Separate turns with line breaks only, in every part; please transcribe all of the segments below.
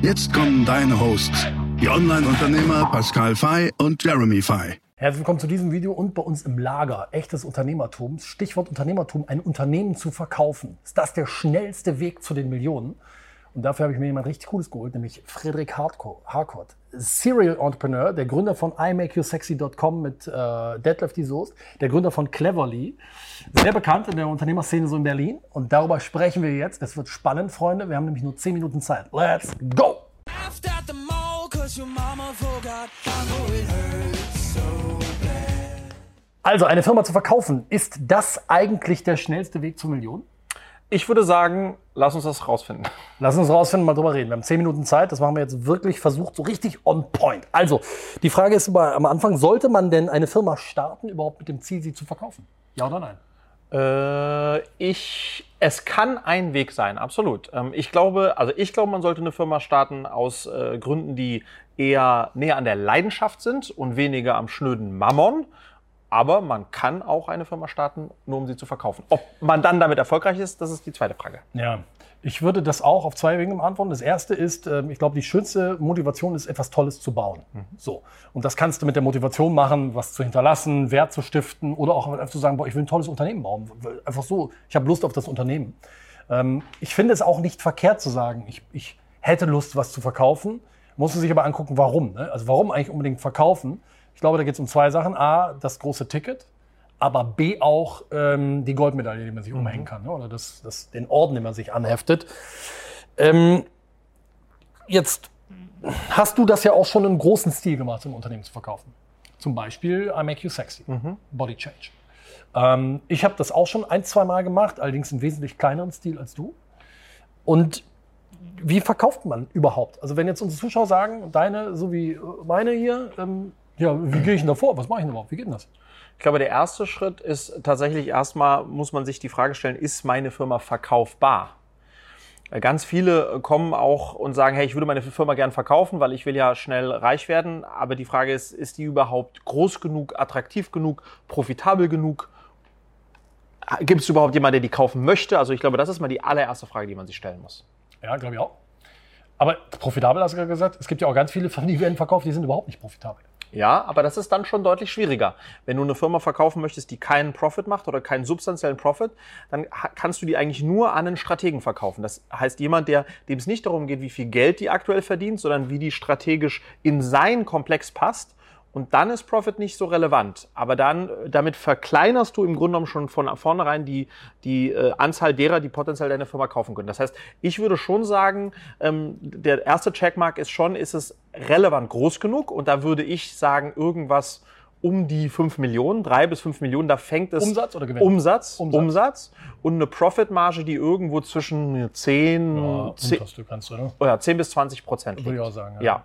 Jetzt kommen deine Hosts, die Online-Unternehmer Pascal Fay und Jeremy Fay.
Herzlich willkommen zu diesem Video und bei uns im Lager. Echtes Unternehmertum. Stichwort Unternehmertum, ein Unternehmen zu verkaufen. Ist das der schnellste Weg zu den Millionen? Und dafür habe ich mir jemand richtig Cooles geholt, nämlich Friedrich Harcourt. Serial Entrepreneur, der Gründer von imakeyousexy.com mit äh, Detlef die Soest, der Gründer von Cleverly. Sehr bekannt in der Unternehmerszene so in Berlin. Und darüber sprechen wir jetzt. Es wird spannend, Freunde. Wir haben nämlich nur 10 Minuten Zeit. Let's go! Also, eine Firma zu verkaufen, ist das eigentlich der schnellste Weg zur Million?
Ich würde sagen, lass uns das rausfinden.
Lass uns rausfinden, mal drüber reden. Wir haben zehn Minuten Zeit, das machen wir jetzt wirklich versucht, so richtig on point. Also, die Frage ist immer am Anfang, sollte man denn eine Firma starten, überhaupt mit dem Ziel, sie zu verkaufen? Ja oder nein?
Äh, ich, es kann ein Weg sein, absolut. Ähm, ich glaube, also ich glaube, man sollte eine Firma starten aus äh, Gründen, die eher näher an der Leidenschaft sind und weniger am schnöden Mammon. Aber man kann auch eine Firma starten, nur um sie zu verkaufen. Ob man dann damit erfolgreich ist, das ist die zweite Frage.
Ja, ich würde das auch auf zwei Wegen beantworten. Das erste ist, ähm, ich glaube, die schönste Motivation ist, etwas Tolles zu bauen. Mhm. So. Und das kannst du mit der Motivation machen, was zu hinterlassen, Wert zu stiften oder auch einfach zu sagen, boah, ich will ein tolles Unternehmen bauen. Einfach so, ich habe Lust auf das Unternehmen. Ähm, ich finde es auch nicht verkehrt zu sagen, ich, ich hätte Lust, was zu verkaufen. Muss man sich aber angucken, warum. Ne? Also warum eigentlich unbedingt verkaufen? Ich glaube, da geht es um zwei Sachen. A, das große Ticket, aber B auch ähm, die Goldmedaille, die man sich mhm. umhängen kann, ne? oder das, das, den Orden, den man sich anheftet. Ähm, jetzt hast du das ja auch schon im großen Stil gemacht, im Unternehmen zu verkaufen. Zum Beispiel I Make You Sexy, mhm. Body Change. Ähm, ich habe das auch schon ein, zwei Mal gemacht, allerdings im wesentlich kleineren Stil als du. Und wie verkauft man überhaupt? Also wenn jetzt unsere Zuschauer sagen, deine so wie meine hier, ähm, ja, wie gehe ich denn da vor? Was mache ich denn überhaupt? Wie geht denn das?
Ich glaube, der erste Schritt ist tatsächlich erstmal, muss man sich die Frage stellen, ist meine Firma verkaufbar? Ganz viele kommen auch und sagen, hey, ich würde meine Firma gern verkaufen, weil ich will ja schnell reich werden. Aber die Frage ist, ist die überhaupt groß genug, attraktiv genug, profitabel genug? Gibt es überhaupt jemanden, der die kaufen möchte? Also ich glaube, das ist mal die allererste Frage, die man sich stellen muss.
Ja, glaube ich auch. Aber profitabel hast du gerade gesagt. Es gibt ja auch ganz viele Firmen, die werden verkauft, die sind überhaupt nicht profitabel.
Ja, aber das ist dann schon deutlich schwieriger. Wenn du eine Firma verkaufen möchtest, die keinen Profit macht oder keinen substanziellen Profit, dann kannst du die eigentlich nur an einen Strategen verkaufen. Das heißt, jemand, der, dem es nicht darum geht, wie viel Geld die aktuell verdient, sondern wie die strategisch in sein Komplex passt und dann ist Profit nicht so relevant. Aber dann, damit verkleinerst du im Grunde genommen schon von vornherein die, die äh, Anzahl derer, die potenziell deine Firma kaufen können. Das heißt, ich würde schon sagen, ähm, der erste Checkmark ist schon, ist es relevant groß genug? Und da würde ich sagen, irgendwas um die 5 Millionen, 3 bis 5 Millionen, da fängt es.
Umsatz oder Gewinn?
Umsatz, Umsatz. Umsatz und eine Profitmarge, die irgendwo zwischen 10,
ja, 10, kannst du, ne?
ja, 10 bis 20 Prozent
Würde ich auch sagen. ja. ja.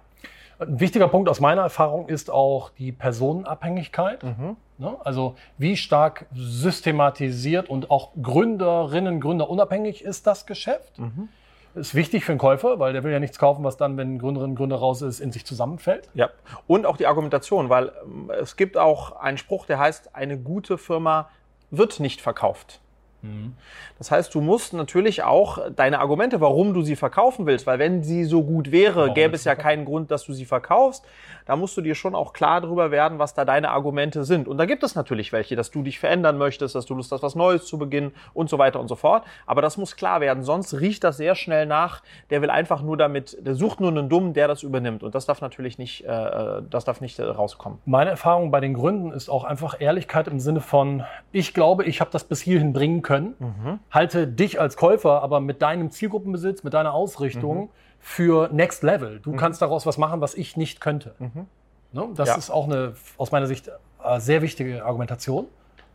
Ein wichtiger Punkt aus meiner Erfahrung ist auch die Personenabhängigkeit. Mhm. Ne? Also wie stark systematisiert und auch Gründerinnen, Gründer unabhängig ist das Geschäft. Mhm. Ist wichtig für einen Käufer, weil der will ja nichts kaufen, was dann, wenn Gründerin, Gründer raus ist, in sich zusammenfällt.
Ja, und auch die Argumentation, weil ähm, es gibt auch einen Spruch, der heißt, eine gute Firma wird nicht verkauft. Mhm. Das heißt, du musst natürlich auch deine Argumente, warum du sie verkaufen willst, weil wenn sie so gut wäre, warum gäbe es ja keinen Grund, dass du sie verkaufst. Da musst du dir schon auch klar darüber werden, was da deine Argumente sind. Und da gibt es natürlich welche, dass du dich verändern möchtest, dass du Lust hast, was Neues zu beginnen und so weiter und so fort. Aber das muss klar werden, sonst riecht das sehr schnell nach. Der will einfach nur damit, der sucht nur einen Dummen, der das übernimmt. Und das darf natürlich nicht, äh, das darf nicht äh, rauskommen.
Meine Erfahrung bei den Gründen ist auch einfach Ehrlichkeit im Sinne von, ich glaube, ich habe das bis hierhin bringen können können. Mhm. Halte dich als Käufer aber mit deinem Zielgruppenbesitz, mit deiner Ausrichtung mhm. für Next Level. Du mhm. kannst daraus was machen, was ich nicht könnte. Mhm. Ne? Das ja. ist auch eine, aus meiner Sicht, äh, sehr wichtige Argumentation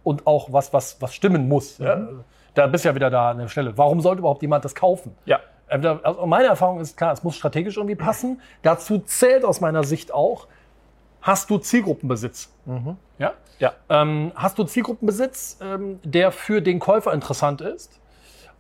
und auch was, was, was stimmen muss. Ja? Mhm. Da bist du ja wieder da an der Stelle. Warum sollte überhaupt jemand das kaufen?
Ja.
Also meine Erfahrung ist klar, es muss strategisch irgendwie passen. Dazu zählt aus meiner Sicht auch, hast du Zielgruppenbesitz? Ja?
Ja.
Ähm, hast du Zielgruppenbesitz, ähm, der für den Käufer interessant ist?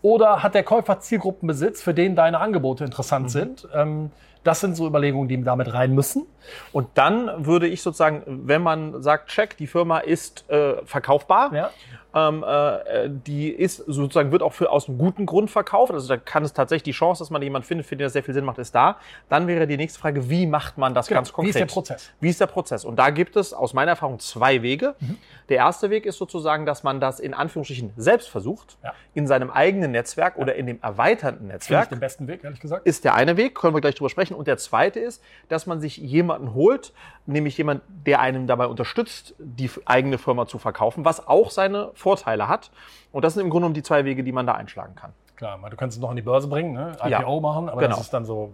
Oder hat der Käufer Zielgruppenbesitz, für den deine Angebote interessant sind? Ähm, das sind so Überlegungen, die damit rein müssen.
Und dann würde ich sozusagen, wenn man sagt, check, die Firma ist äh, verkaufbar,
Ja.
ähm, äh, die ist sozusagen, wird auch für, aus einem guten Grund verkauft, also da kann es tatsächlich die Chance, dass man jemanden findet, für den das sehr viel Sinn macht, ist da. Dann wäre die nächste Frage, wie macht man das
Genau.
ganz
Wie
konkret?
ist der Prozess?
Wie ist der Prozess? Und da gibt es aus meiner Erfahrung zwei Wege.
Mhm.
Der erste Weg ist sozusagen, dass man das in Anführungsstrichen selbst versucht,
Ja.
in seinem eigenen Netzwerk oder in dem erweiterten
Finde ich
Netzwerk
den besten Weg, ehrlich gesagt.
ist der eine Weg, können wir gleich drüber sprechen. Und der zweite ist, dass man sich jemanden holt, nämlich jemand, der einem dabei unterstützt, die eigene Firma zu verkaufen, was auch seine Vorteile hat. Und das sind im Grunde genommen die zwei Wege, die man da einschlagen kann.
Klar, weil du kannst es noch an die Börse bringen, ne? IPO
Ja.
machen, aber
Genau.
das ist dann so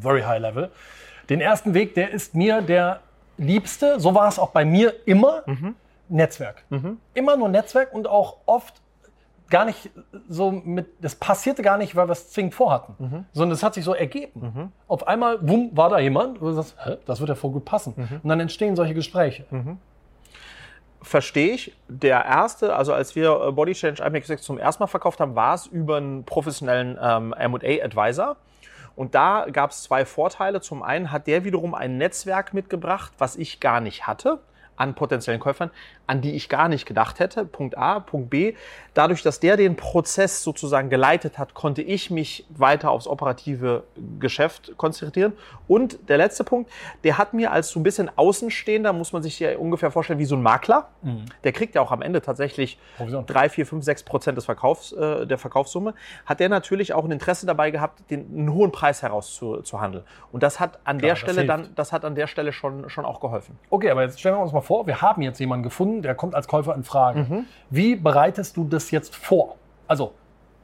very high level. Den ersten Weg, der ist mir der liebste. So war es auch bei mir immer.
Mhm.
Netzwerk. Immer nur Netzwerk und auch oft gar nicht so mit, das passierte gar nicht, weil wir es zwingend vorhatten,
Mhm.
sondern es hat sich so ergeben. Auf einmal, wumm, war da jemand, wo du sagst, Hä, das wird ja voll gut passen.
Mhm.
Und dann entstehen solche Gespräche.
Verstehe ich. Der erste, also als wir äh, Body Change IMX6 zum ersten Mal verkauft haben, war es über einen professionellen ähm, M&A-Advisor. Und da gab es zwei Vorteile. Zum einen hat der wiederum ein Netzwerk mitgebracht, was ich gar nicht hatte an potenziellen Käufern, an die ich gar nicht gedacht hätte. Punkt A. Punkt B. Dadurch, dass der den Prozess sozusagen geleitet hat, konnte ich mich weiter aufs operative Geschäft konzentrieren. Und der letzte Punkt, der hat mir als so ein bisschen Außenstehender, muss man sich ja ungefähr vorstellen, wie so ein Makler. Der kriegt ja auch am Ende tatsächlich
Provision.
drei, vier, fünf, sechs Prozent des Verkaufs, äh, der Verkaufssumme, hat der natürlich auch ein Interesse dabei gehabt, den, einen hohen Preis herauszuhandeln. Und das hat an der
das
Stelle dann, das hat an der Stelle schon, schon auch geholfen.
Okay, aber jetzt stellen wir uns mal vor, wir haben jetzt jemanden gefunden, der kommt als Käufer in Frage. Wie bereitest du das jetzt vor? Also,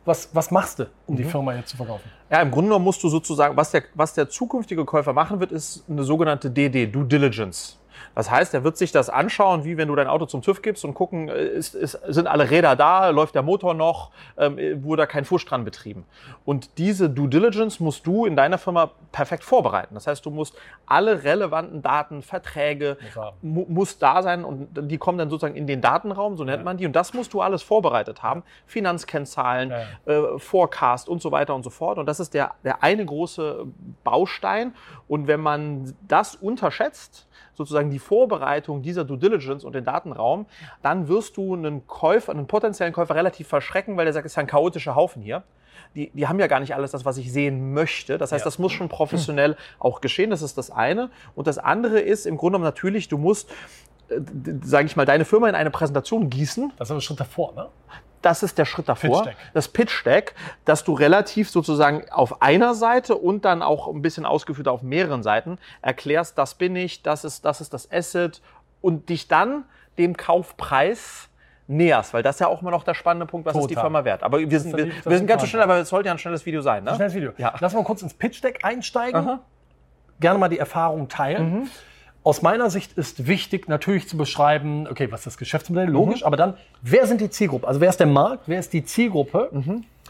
was, was machst du, um die Firma jetzt zu verkaufen?
Ja, im Grunde genommen musst du sozusagen, was der, was der zukünftige Käufer machen wird, ist eine sogenannte DD, Due Diligence. Das heißt, er wird sich das anschauen, wie wenn du dein Auto zum TÜV gibst und gucken, äh, ist, ist, sind alle Räder da, läuft der Motor noch, ähm, wurde da kein Fusch dran betrieben. Und diese Due Diligence musst du in deiner Firma perfekt vorbereiten. Das heißt, du musst alle relevanten Daten, Verträge, mu muss da sein und die kommen dann sozusagen in den Datenraum, so nennt man die. Und das musst du alles vorbereitet haben. Finanzkennzahlen,
Ja,
äh, Forecast und so weiter und so fort. Und das ist der, der eine große Baustein. Und wenn man das unterschätzt, sozusagen die Vorbereitung dieser Due Diligence und den Datenraum, dann wirst du einen Käufer, einen potenziellen Käufer relativ verschrecken, weil der sagt, es ist ja ein chaotischer Haufen hier. Die, die haben ja gar nicht alles das, was ich sehen möchte. Das heißt,
Ja.
das muss schon professionell auch geschehen. Das ist das eine. Und das andere ist im Grunde genommen natürlich, du musst, sage ich mal, deine Firma in eine Präsentation gießen,
Das ist aber schon davor, ne?
Das ist der Schritt davor.
Pitch.
Das Pitch Deck, dass du relativ sozusagen auf einer Seite und dann auch ein bisschen ausgeführt auf mehreren Seiten erklärst, das bin ich, das ist das, ist das Asset und dich dann dem Kaufpreis näherst, weil das ist ja auch immer noch der spannende Punkt, was ist die
Total.
Firma wert. Aber wir sind, wir, wir sind ganz so
die
schnell, aber es sollte ja ein schnelles Video sein. Ne?
Schnelles Video.
Ja.
Lass mal kurz ins Pitch Deck einsteigen.
Aha.
Gerne mal die Erfahrung teilen. Aus meiner Sicht ist wichtig, natürlich zu beschreiben, okay, was ist das Geschäftsmodell, logisch, aber dann, wer sind die Zielgruppe? Also wer ist der Markt, wer ist die Zielgruppe?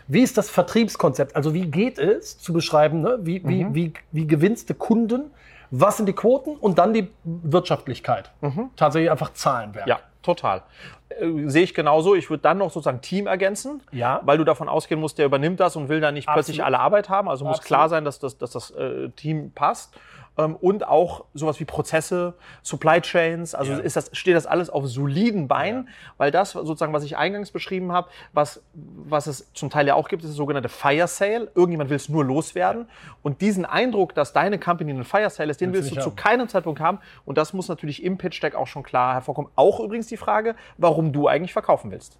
Wie ist das Vertriebskonzept? Also wie geht es zu beschreiben, ne? wie, wie, wie, wie gewinnst du Kunden? Was sind die Quoten? Und dann die Wirtschaftlichkeit. Tatsächlich einfach Zahlenwerk.
Ja, total. Äh, Sehe ich genauso. Ich würde dann noch sozusagen Team ergänzen,
Ja.
weil du davon ausgehen musst, der übernimmt das und will da nicht plötzlich
Absolut.
alle Arbeit haben. Also muss
Absolut.
klar sein, dass das, dass das äh, Team passt. Ähm, und auch sowas wie Prozesse, Supply Chains, also
Ja.
ist das, steht das alles auf soliden Beinen, weil das sozusagen, was ich eingangs beschrieben habe, was, was es zum Teil ja auch gibt, ist das sogenannte Fire Sale. Irgendjemand will es nur loswerden. Und diesen Eindruck, dass deine Company ein Fire Sale ist, den
Willst du
willst du
nicht
zu
haben.
keinem Zeitpunkt haben. Und das muss natürlich im Pitch Deck auch schon klar hervorkommen. Auch übrigens die Frage, warum du eigentlich verkaufen willst.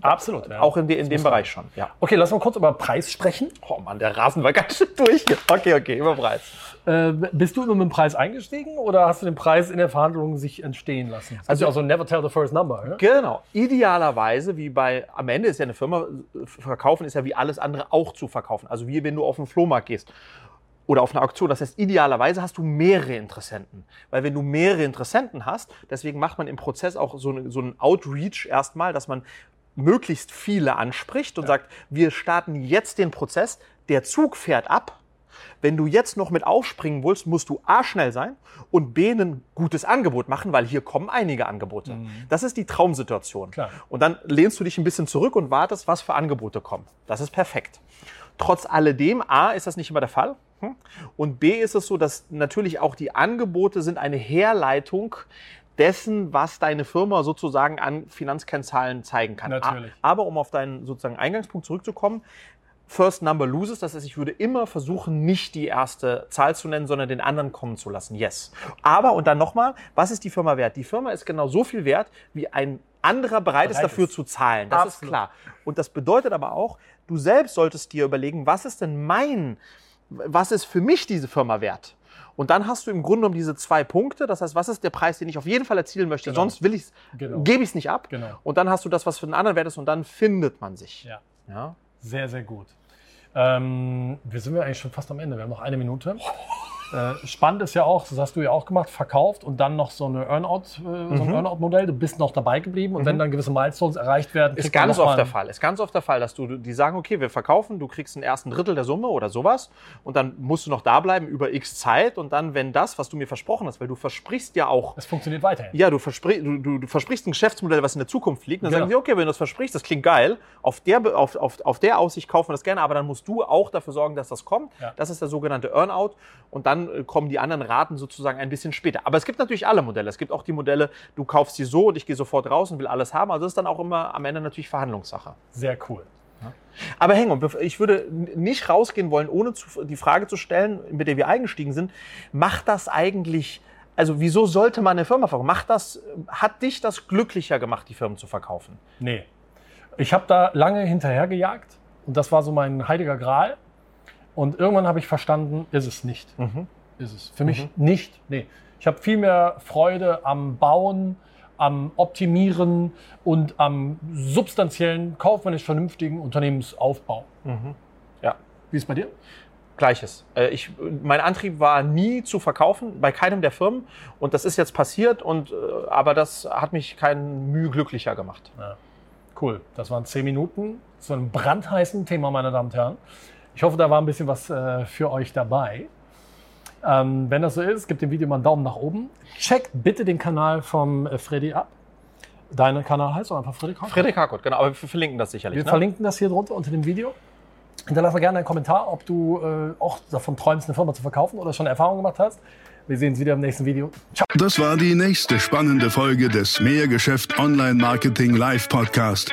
Absolut. Ja.
Auch in, de, in
Das
dem Bereich schon. Ja.
Okay, lass mal kurz über Preis sprechen.
Oh Mann, der Rasen war ganz schön durch. Okay, okay, über Preis.
Äh, bist du immer mit dem Preis eingestiegen oder hast du den Preis in der Verhandlung sich entstehen lassen? Also
Also-
ja auch so never tell the first number. Ja?
Genau. Idealerweise, wie bei, am Ende ist ja eine Firma, äh, verkaufen ist ja wie alles andere auch zu verkaufen. Also wie wenn du auf den Flohmarkt gehst oder auf eine Auktion. Das heißt, idealerweise hast du mehrere Interessenten. Weil wenn du mehrere Interessenten hast, deswegen macht man im Prozess auch so, eine, so einen Outreach erstmal, dass man möglichst viele anspricht und sagt, wir starten jetzt den Prozess, der Zug fährt ab. Wenn du jetzt noch mit aufspringen willst, musst du A schnell sein und B ein gutes Angebot machen, weil hier kommen einige Angebote. Das ist die Traumsituation.
Klar.
Und dann lehnst du dich ein bisschen zurück und wartest, was für Angebote kommen. Das ist perfekt. Trotz alledem, A, ist das nicht immer der Fall. hm? Und B ist es so, dass natürlich auch die Angebote sind eine Herleitung dessen, was deine Firma sozusagen an Finanzkennzahlen zeigen kann.
Natürlich.
Aber um auf deinen sozusagen Eingangspunkt zurückzukommen, First Number loses, das heißt, ich würde immer versuchen, nicht die erste Zahl zu nennen, sondern den anderen kommen zu lassen. Yes. Aber, und dann nochmal, was ist die Firma wert? Die Firma ist genau so viel wert, wie ein anderer bereit ist,
Bereit
dafür
ist.
zu zahlen. Das ist
Absolut.
klar. Und das bedeutet aber auch, du selbst solltest dir überlegen, was ist denn mein, was ist für mich diese Firma wert? Und dann hast du im Grunde genommen diese zwei Punkte. Das heißt, was ist der Preis, den ich auf jeden Fall erzielen möchte?
Genau.
Sonst will ich's,
Genau.
gebe ich es nicht ab.
Genau.
Und dann hast du das, was für den anderen wert ist, und dann findet man sich.
Ja.
Ja.
Sehr, sehr gut. Ähm, wir sind ja eigentlich schon fast am Ende. Wir haben noch eine Minute. Äh, spannend ist ja auch, das hast du ja auch gemacht, verkauft und dann noch so, eine Earnout, äh, so
Mhm.
ein Earnout-Modell. Du bist noch dabei geblieben und wenn dann gewisse Milestones erreicht werden,
Ist ganz oft der Fall. Ist ganz oft der Fall, dass du, die sagen, okay, wir verkaufen, du kriegst einen ersten Drittel der Summe oder sowas und dann musst du noch da bleiben über x Zeit und dann, wenn das, was du mir versprochen hast, weil du versprichst ja auch,
Es funktioniert weiterhin.
ja, du, verspri du, du, du versprichst ein Geschäftsmodell, was in der Zukunft liegt. Und dann
Genau.
sagen sie, okay, wenn du das versprichst, das klingt geil, auf der, auf, auf, auf der Aussicht kaufen wir das gerne, aber dann musst du auch dafür sorgen, dass das kommt.
Ja.
Das ist der sogenannte Earnout. Und dann äh, kommen die anderen Raten sozusagen ein bisschen später. Aber es gibt natürlich alle Modelle. Es gibt auch die Modelle, du kaufst die so und ich gehe sofort raus und will alles haben. Also das ist dann auch immer am Ende natürlich Verhandlungssache.
Sehr cool.
Aber Hengo, ich würde nicht rausgehen wollen, ohne zu, die Frage zu stellen, mit der wir eingestiegen sind, macht das eigentlich, also wieso sollte man eine Firma verkaufen? Macht das, hat dich das glücklicher gemacht, die Firmen zu verkaufen?
Nee. Ich habe da lange hinterhergejagt und das war so mein heiliger Gral. Und irgendwann habe ich verstanden, ist es nicht. Ist es. Für mich nicht. Nee. Ich habe viel mehr Freude am Bauen, am Optimieren und am substanziellen, kaufmännisch vernünftigen Unternehmensaufbau.
Ja.
Wie ist es bei dir?
Gleiches. Äh, Ich, mein Antrieb war nie zu verkaufen, bei keinem der Firmen. Und das ist jetzt passiert, und, äh, aber das hat mich kein Mühe glücklicher gemacht.
Cool. Das waren zehn Minuten zu einem brandheißen Thema, meine Damen und Herren. Ich hoffe, da war ein bisschen was äh, für euch dabei. Ähm, wenn das so ist, gebt dem Video mal einen Daumen nach oben. Checkt bitte den Kanal vom äh, Freddy ab. Dein Kanal heißt doch einfach Freddy Kraus.
Frederik Harkott, genau, aber wir verlinken das sicherlich.
Wir
ne?
verlinken das hier drunter unter dem Video. Hinterlass mal gerne einen Kommentar, ob du äh, auch davon träumst, eine Firma zu verkaufen oder schon Erfahrung gemacht hast. Wir sehen uns wieder im nächsten Video. Ciao.
Das war die nächste spannende Folge des Mehrgeschäft Online Marketing Live Podcast.